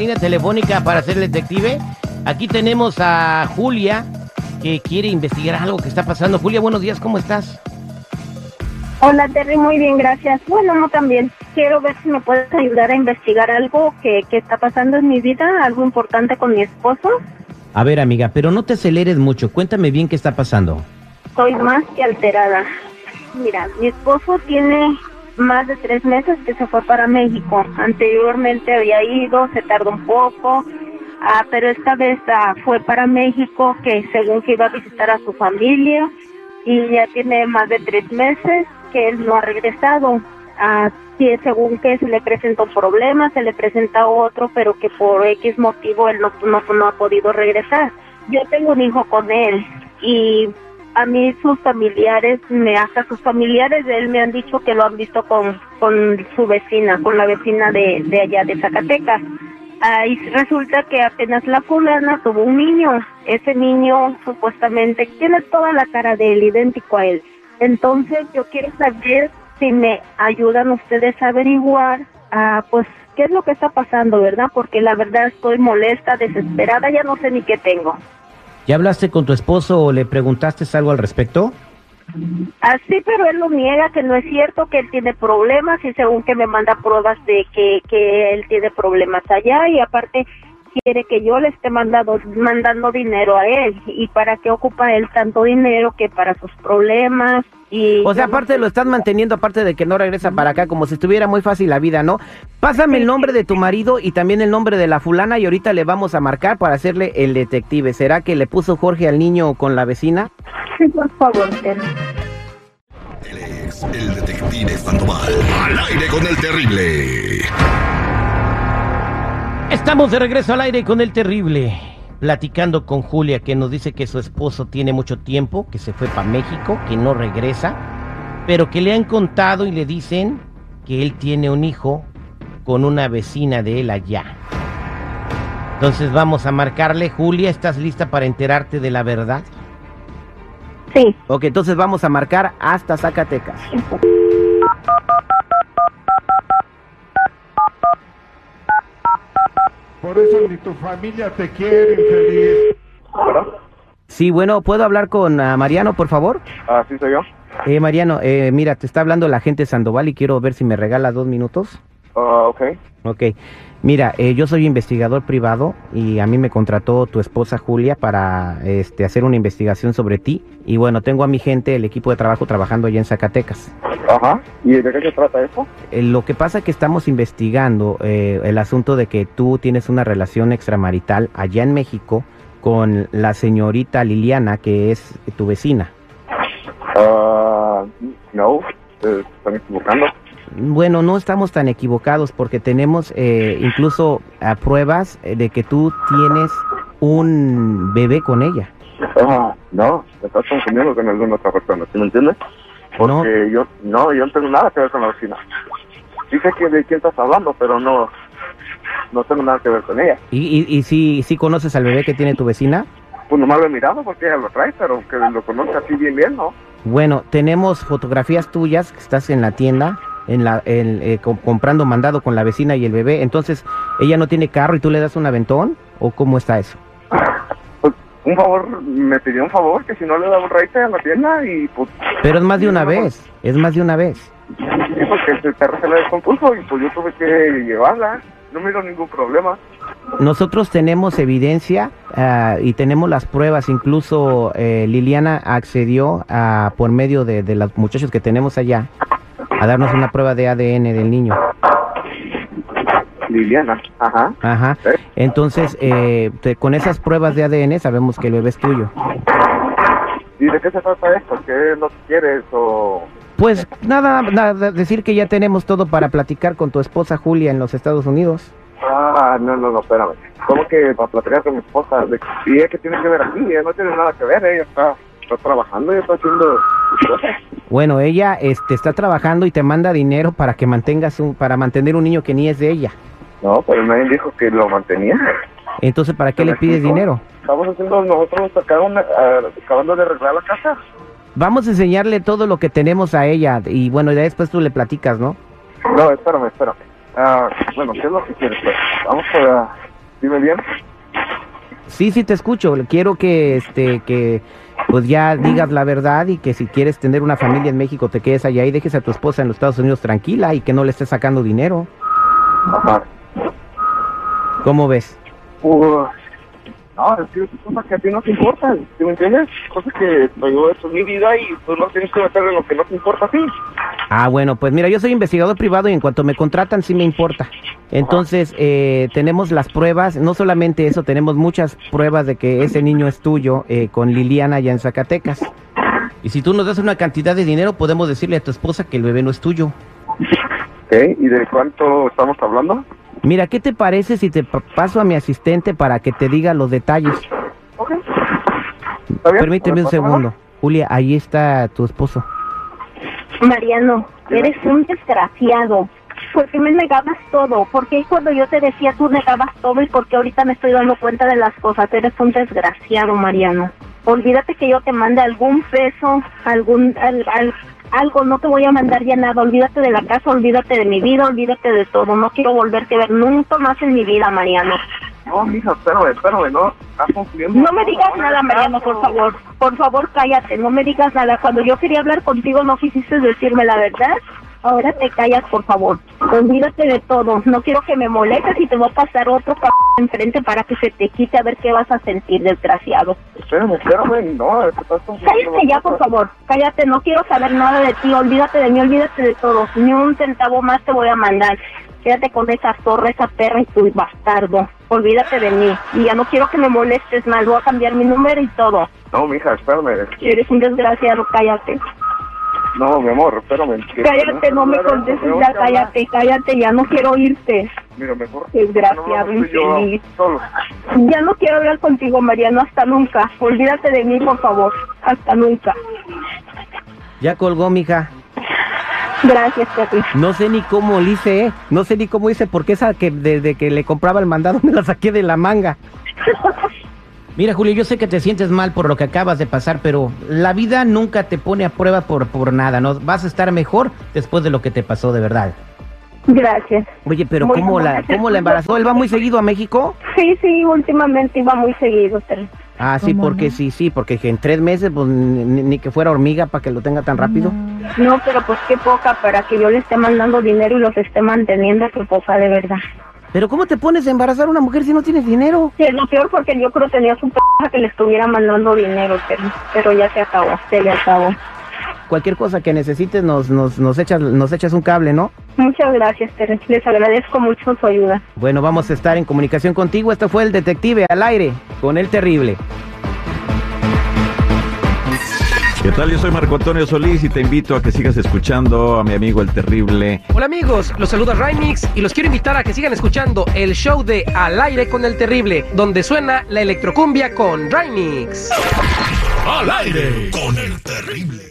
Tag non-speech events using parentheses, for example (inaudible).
Línea telefónica para ser detective. Aquí tenemos a Julia que quiere investigar algo que está pasando. Julia, buenos días, ¿cómo estás? Hola Terry, muy bien, gracias. Bueno, no también. Quiero ver si me puedes ayudar a investigar algo que, que está pasando en mi vida, algo importante con mi esposo. A ver, amiga, pero no te aceleres mucho. Cuéntame bien qué está pasando. Estoy más que alterada. Mira, mi esposo tiene más de tres meses que se fue para México. Anteriormente había ido, se tardó un poco, ah, pero esta vez ah, fue para México, que según que iba a visitar a su familia, y ya tiene más de tres meses que él no ha regresado. Ah, según que se le presentó un problema, se le presenta otro, pero que por X motivo él no, no, no ha podido regresar. Yo tengo un hijo con él y a mí sus familiares, me hasta sus familiares de él me han dicho que lo han visto con, con su vecina, con la vecina de, de allá de Zacatecas. Ahí resulta que apenas la fulana tuvo un niño. Ese niño supuestamente tiene toda la cara de él, idéntico a él. Entonces yo quiero saber si me ayudan ustedes a averiguar, ah, pues, qué es lo que está pasando, ¿verdad? Porque la verdad estoy molesta, desesperada, ya no sé ni qué tengo. ¿Ya hablaste con tu esposo o le preguntaste algo al respecto? Así, pero él lo niega, que no es cierto, que él tiene problemas y según que me manda pruebas de que, que él tiene problemas allá y aparte quiere que yo le esté mandando, mandando dinero a él. ¿Y para qué ocupa él tanto dinero que para sus problemas? Y O sea, aparte lo estás manteniendo, aparte de que no regresa para acá, como si estuviera muy fácil la vida, ¿no? Pásame el nombre de tu marido y también el nombre de la fulana y ahorita le vamos a marcar para hacerle el detective. ¿Será que le puso Jorge al niño con la vecina? Sí, por favor, Terry. Él es el detective Sandoval. Al aire con el terrible. Estamos de regreso al aire con el terrible, platicando con Julia que nos dice que su esposo tiene mucho tiempo, que se fue para México, que no regresa, pero que le han contado y le dicen que él tiene un hijo con una vecina de él allá. Entonces vamos a marcarle, Julia, ¿estás lista para enterarte de la verdad? Sí. Ok, entonces vamos a marcar hasta Zacatecas. Por eso ni tu familia te quiere, infeliz. Sí, bueno, ¿puedo hablar con ah, Mariano, por favor? Ah, sí, soy yo. Eh, Mariano, eh, mira, te está hablando la agente Sandoval y quiero ver si me regala dos minutos. Ah, ok. Ok. Mira, eh, yo soy investigador privado y a mí me contrató tu esposa Julia para este, hacer una investigación sobre ti. Y bueno, tengo a mi gente, el equipo de trabajo, trabajando allá en Zacatecas. Ajá. ¿Y de qué se trata eso? Eh, lo que pasa es que estamos investigando eh, el asunto de que tú tienes una relación extramarital allá en México con la señorita Liliana, que es tu vecina. Ah, no, se están equivocando. Bueno, no estamos tan equivocados porque tenemos eh, incluso pruebas eh, de que tú tienes un bebé con ella. Ah, no, te estás confundiendo con alguna otra persona, ¿sí me entiendes? ¿No? Porque yo, no, yo no tengo nada que ver con la vecina. Dice que de quién estás hablando, pero no, no tengo nada que ver con ella. ¿Y, y, y si, si conoces al bebé que tiene tu vecina? Pues nomás lo he mirado porque ella lo trae, pero que lo conozca así bien bien, ¿no? Bueno, tenemos fotografías tuyas que estás en la tienda, en la, en, eh, com- comprando mandado con la vecina y el bebé. Entonces, ¿ella no tiene carro y tú le das un aventón? ¿O cómo está eso? Pues un favor, me pidió un favor, que si no le daba un raite a la tienda y pues... Pero es más de una vez, es más de una vez. Sí, porque el perro se le descompuso y pues yo tuve que llevarla. No miro ningún problema. Nosotros tenemos evidencia ah, y tenemos las pruebas, incluso eh, Liliana accedió a, por medio de, de los muchachos que tenemos allá a darnos una prueba de ADN del niño. Liliana, ajá. Ajá. ¿Eh? Entonces, eh, te- con esas pruebas de ADN sabemos que el bebé es tuyo. ¿Y de qué se trata esto? ¿Qué es que quieres o...? Pues nada, nada, decir que ya tenemos todo para platicar con tu esposa Julia en los Estados Unidos. Ah, no, no, no, espérame. ¿Cómo que para platicar con mi esposa? ¿De ¿Y ella qué tiene que ver aquí? Ella no tiene nada que ver, ella está, está trabajando, ella está haciendo. Bueno, ella este, está trabajando y te manda dinero para que mantengas un, para mantener un niño que ni es de ella. No, pero nadie dijo que lo mantenía. Entonces, ¿para qué ¿Me le pides dinero? Estamos haciendo nosotros ah, acabando de arreglar la casa. Vamos a enseñarle todo lo que tenemos a ella y bueno, ya después tú le platicas, ¿no? No, espérame, espérame. Ah, bueno, ¿qué es lo que quieres? Pues, vamos a... Dime bien. Sí, sí te escucho. Quiero que este que pues ya digas la verdad y que si quieres tener una familia en México te quedes allá y dejes a tu esposa en los Estados Unidos tranquila y que no le estés sacando dinero. Ajá. ¿Cómo ves? Uh, no, es que cosas que a ti no te importan, ¿sí me entiendes? Cosas que pues, yo, esto es mi vida y tú no tienes que meter en lo que no te importa a ti. Ah, bueno, pues mira, yo soy investigador privado y en cuanto me contratan sí me importa. Entonces, eh, tenemos las pruebas, no solamente eso, tenemos muchas pruebas de que ese niño es tuyo eh, con Liliana allá en Zacatecas. Y si tú nos das una cantidad de dinero, podemos decirle a tu esposa que el bebé no es tuyo. ¿Y de cuánto estamos hablando? Mira, ¿qué te parece si te pa- paso a mi asistente para que te diga los detalles? Ok. ¿Está bien? Permíteme un ¿Me paso, segundo. Julia, ahí está tu esposo. Mariano, eres un desgraciado. ¿Por qué me negabas todo? ¿Por qué cuando yo te decía tú negabas todo y por qué ahorita me estoy dando cuenta de las cosas? Eres un desgraciado, Mariano. Olvídate que yo te mande algún peso, algún al- al- algo, no te voy a mandar ya nada. Olvídate de la casa, olvídate de mi vida, olvídate de todo. No quiero volverte a ver nunca más en mi vida, Mariano. No, mija, espérame, espérame, no. Estás confundiendo. No me digas nada, Mariano, por favor. Por favor, cállate, no me digas nada. Cuando yo quería hablar contigo no quisiste decirme la verdad. Ahora te callas, por favor. Olvídate de todo. No quiero que me molestes y te va a pasar otro c enfrente para que se te quite a ver qué vas a sentir, desgraciado. Espérame, espérame, no, estás. Cállate ya, por favor. Cállate, no quiero saber nada de ti. Olvídate de mí, olvídate de todo. Ni un centavo más te voy a mandar. Quédate con esa zorra, esa perra y tu bastardo. Olvídate de mí. Y ya no quiero que me molestes más. Voy a cambiar mi número y todo. No, mija, espérame. Eres un desgraciado, cállate. No, mi amor, espérame. Cállate, no me contestes ya, cállate, cállate, ya no quiero oírte. Mira, mejor. Desgraciado, no, no, infeliz. solo. Ya no quiero hablar contigo, Mariano, hasta nunca. Olvídate de mí, por favor. Hasta nunca. Ya colgó, mija. Gracias, Terry. No sé ni cómo le hice, ¿eh? No sé ni cómo hice, porque esa que desde que le compraba el mandado (laughs) me la saqué de la manga. Mira, Julio, yo sé que te sientes mal por lo que acabas de pasar, pero la vida nunca te pone a prueba por, por nada, ¿no? Vas a estar mejor después de lo que te pasó, de verdad. Gracias. Oye, pero Muy ¿cómo la, cómo la embarazó? ¿Él va muy seguido a México? Sí, sí, últimamente iba muy seguido, Terry. Ah, sí, porque sí, sí, porque en tres meses, pues ni, ni que fuera hormiga para que lo tenga tan rápido. No, pero pues qué poca para que yo le esté mandando dinero y los esté manteniendo, qué poca de verdad. Pero ¿cómo te pones a embarazar a una mujer si no tienes dinero? Sí, es lo peor porque yo creo que tenía su p que le estuviera mandando dinero, Terry. Pero ya se acabó, se le acabó. Cualquier cosa que necesites nos, nos, nos, echas, nos echas un cable, ¿no? Muchas gracias, Terry. Les agradezco mucho su ayuda. Bueno, vamos a estar en comunicación contigo. Este fue el detective al aire con el terrible. ¿Qué tal? Yo soy Marco Antonio Solís y te invito a que sigas escuchando a mi amigo el terrible. Hola amigos, los saluda Rymix y los quiero invitar a que sigan escuchando el show de Al aire con el terrible, donde suena la electrocumbia con Rymix. Al aire con el terrible.